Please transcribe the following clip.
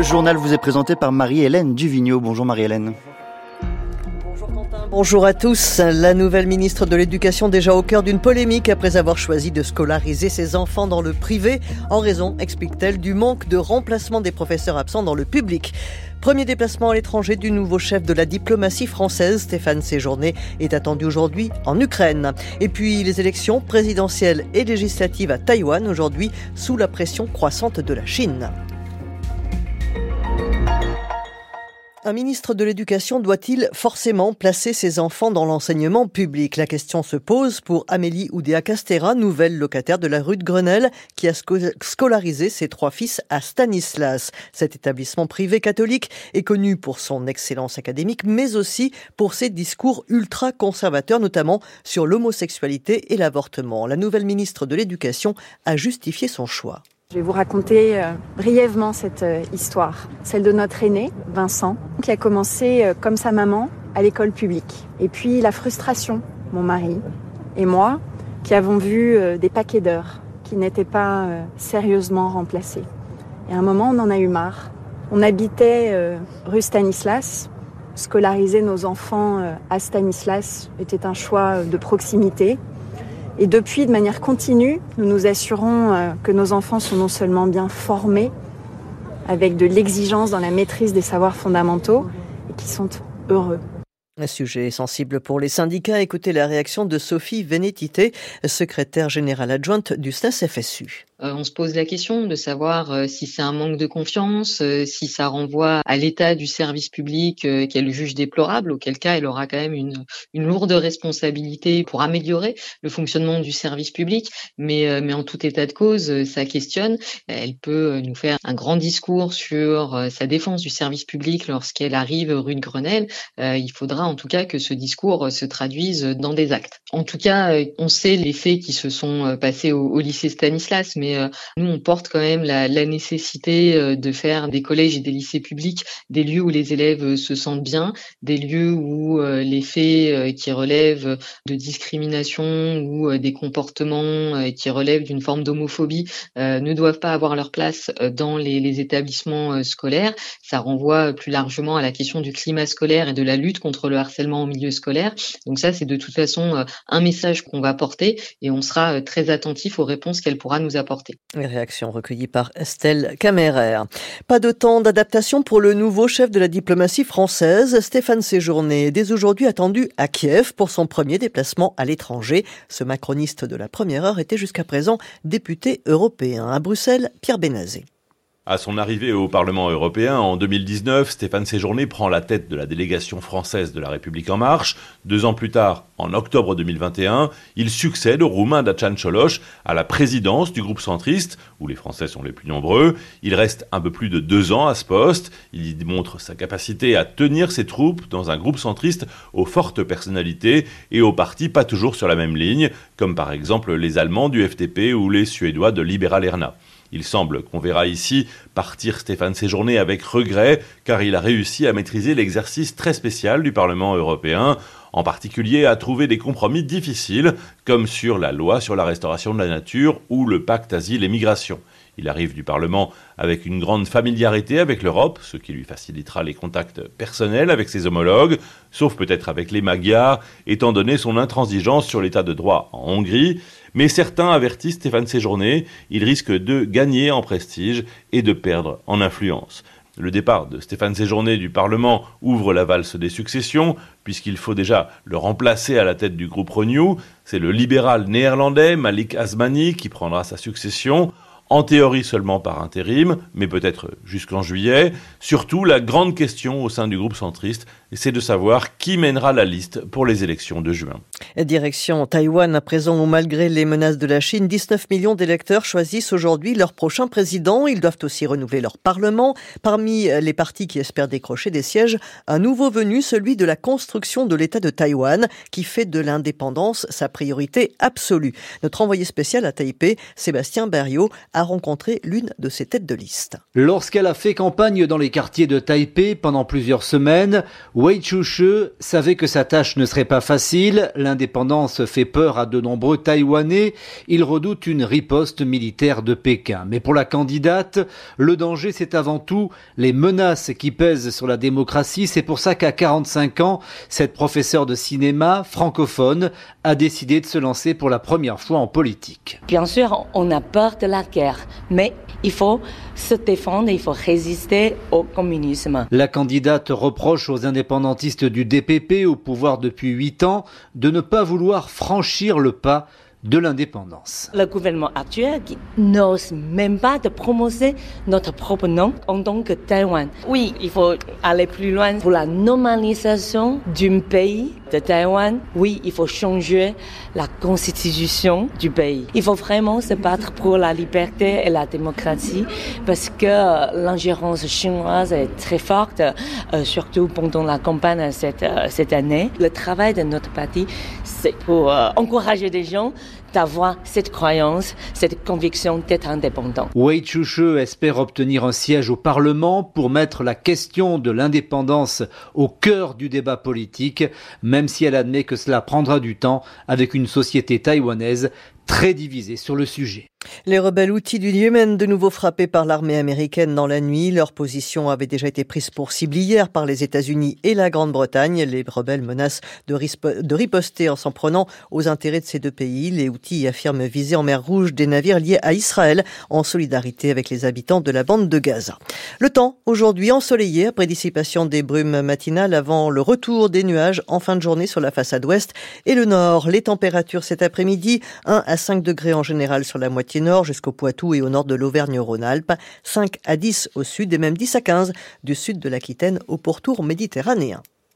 Le journal vous est présenté par Marie-Hélène Duvigneau. Bonjour Marie-Hélène. Bonjour à tous. La nouvelle ministre de l'Éducation déjà au cœur d'une polémique après avoir choisi de scolariser ses enfants dans le privé en raison, explique-t-elle, du manque de remplacement des professeurs absents dans le public. Premier déplacement à l'étranger du nouveau chef de la diplomatie française, Stéphane Séjourné, est attendu aujourd'hui en Ukraine. Et puis les élections présidentielles et législatives à Taïwan aujourd'hui sous la pression croissante de la Chine. Un ministre de l'Éducation doit-il forcément placer ses enfants dans l'enseignement public? La question se pose pour Amélie Oudéa Castera, nouvelle locataire de la rue de Grenelle, qui a scolarisé ses trois fils à Stanislas. Cet établissement privé catholique est connu pour son excellence académique, mais aussi pour ses discours ultra conservateurs, notamment sur l'homosexualité et l'avortement. La nouvelle ministre de l'Éducation a justifié son choix. Je vais vous raconter euh, brièvement cette euh, histoire, celle de notre aîné, Vincent, qui a commencé euh, comme sa maman à l'école publique. Et puis la frustration, mon mari et moi, qui avons vu des paquets d'heures qui n'étaient pas sérieusement remplacés. Et à un moment, on en a eu marre. On habitait rue Stanislas. Scolariser nos enfants à Stanislas était un choix de proximité, et depuis, de manière continue, nous nous assurons euh, que nos enfants sont non seulement bien formés, avec de l'exigence dans la maîtrise des savoirs fondamentaux, et qui sont heureux. Un sujet sensible pour les syndicats. Écoutez la réaction de Sophie Vénétité, secrétaire générale adjointe du SNES-FSU. Euh, on se pose la question de savoir euh, si c'est un manque de confiance, euh, si ça renvoie à l'état du service public qu'elle juge déplorable, auquel cas elle aura quand même une, une lourde responsabilité pour améliorer le fonctionnement du service public. Mais, mais en tout état de cause, ça questionne. Elle peut nous faire un grand discours sur sa défense du service public lorsqu'elle arrive rue de Grenelle. Il faudra en tout cas que ce discours se traduise dans des actes. En tout cas, on sait les faits qui se sont passés au, lycée Stanislas, mais euh, nous, on porte quand même la, nécessité euh, de faire des collèges et des lycées publics des lieux où les élèves euh, se sentent bien, des lieux où les faits qui relèvent de discrimination ou des comportements qui relèvent d'une forme d'homophobie ne doivent pas avoir leur place dans les établissements scolaires. Ça renvoie plus largement à la question du climat scolaire et de la lutte contre le harcèlement au milieu scolaire. Donc ça, c'est de toute façon un message qu'on va porter et on sera très attentif aux réponses qu'elle pourra nous apporter. Les réactions recueillies par Estelle Caméraire. Pas de temps d'adaptation pour le nouveau chef de la diplomatie française, Stéphane Séjourné, dès aujourd'hui attendu à Kiev pour son premier déplacement à l'étranger. Ce macroniste de la première heure était jusqu'à présent député européen. À Bruxelles, Pierre Bénazé. À son arrivée au Parlement européen en 2019, Stéphane Séjourné prend la tête de la délégation française de la République en marche. Deux ans plus tard, en octobre 2021, il succède au Roumain Dacian Cioloș à la présidence du groupe centriste, où les Français sont les plus nombreux. Il reste un peu plus de deux ans à ce poste. Il y démontre sa capacité à tenir ses troupes dans un groupe centriste aux fortes personnalités et aux partis pas toujours sur la même ligne, comme par exemple les Allemands du FTP ou les Suédois de Liberal Erna. Il semble qu'on verra ici partir Stéphane Séjourné avec regret, car il a réussi à maîtriser l'exercice très spécial du Parlement européen, en particulier à trouver des compromis difficiles, comme sur la loi sur la restauration de la nature ou le pacte asile et migration. Il arrive du Parlement avec une grande familiarité avec l'Europe, ce qui lui facilitera les contacts personnels avec ses homologues, sauf peut-être avec les Magyars, étant donné son intransigeance sur l'état de droit en Hongrie. Mais certains avertissent Stéphane Séjourné, il risque de gagner en prestige et de perdre en influence. Le départ de Stéphane Séjourné du Parlement ouvre la valse des successions, puisqu'il faut déjà le remplacer à la tête du groupe Renew. C'est le libéral néerlandais Malik Asmani qui prendra sa succession en théorie seulement par intérim, mais peut-être jusqu'en juillet. Surtout, la grande question au sein du groupe centriste, c'est de savoir qui mènera la liste pour les élections de juin. Direction Taïwan, à présent où malgré les menaces de la Chine, 19 millions d'électeurs choisissent aujourd'hui leur prochain président. Ils doivent aussi renouveler leur parlement. Parmi les partis qui espèrent décrocher des sièges, un nouveau venu, celui de la construction de l'État de Taïwan, qui fait de l'indépendance sa priorité absolue. Notre envoyé spécial à Taipei, Sébastien Berriot, a rencontré l'une de ses têtes de liste. Lorsqu'elle a fait campagne dans les quartiers de Taipei pendant plusieurs semaines, Wei Chushe savait que sa tâche ne serait pas facile. L'indépendance fait peur à de nombreux Taïwanais. Ils redoutent une riposte militaire de Pékin. Mais pour la candidate, le danger, c'est avant tout les menaces qui pèsent sur la démocratie. C'est pour ça qu'à 45 ans, cette professeure de cinéma francophone a décidé de se lancer pour la première fois en politique. Bien sûr, on a peur de la guerre, mais il faut se défendre, il faut résister au communisme. La candidate reproche aux indépendantistes du DPP au pouvoir depuis huit ans de ne pas vouloir franchir le pas de l'indépendance. Le gouvernement actuel n'ose même pas de prononcer notre propre nom en tant que Taïwan. Oui, il faut aller plus loin pour la normalisation d'un pays de Taïwan. Oui, il faut changer la constitution du pays. Il faut vraiment se battre pour la liberté et la démocratie parce que l'ingérence chinoise est très forte, euh, surtout pendant la campagne cette, euh, cette année. Le travail de notre parti, c'est pour euh, encourager des gens d'avoir cette croyance, cette conviction d'être indépendant. Wei Chushe espère obtenir un siège au Parlement pour mettre la question de l'indépendance au cœur du débat politique, même si elle admet que cela prendra du temps avec une société taïwanaise très divisée sur le sujet. Les rebelles outils du Yémen, de nouveau frappés par l'armée américaine dans la nuit. Leur position avait déjà été prise pour cible hier par les États-Unis et la Grande-Bretagne. Les rebelles menacent de, riposter en s'en prenant aux intérêts de ces deux pays. Les outils affirment viser en mer Rouge des navires liés à Israël en solidarité avec les habitants de la bande de Gaza. Le temps, aujourd'hui ensoleillé après dissipation des brumes matinales avant le retour des nuages en fin de journée sur la façade ouest et le nord. Les températures cet après-midi, 1 à 5 degrés en général sur la moitié nord jusqu'au Poitou et au nord de l'Auvergne-Rhône-Alpes, 5 à 10 au sud et même 10 à 15 du sud de l'Aquitaine au pourtour méditerranéen.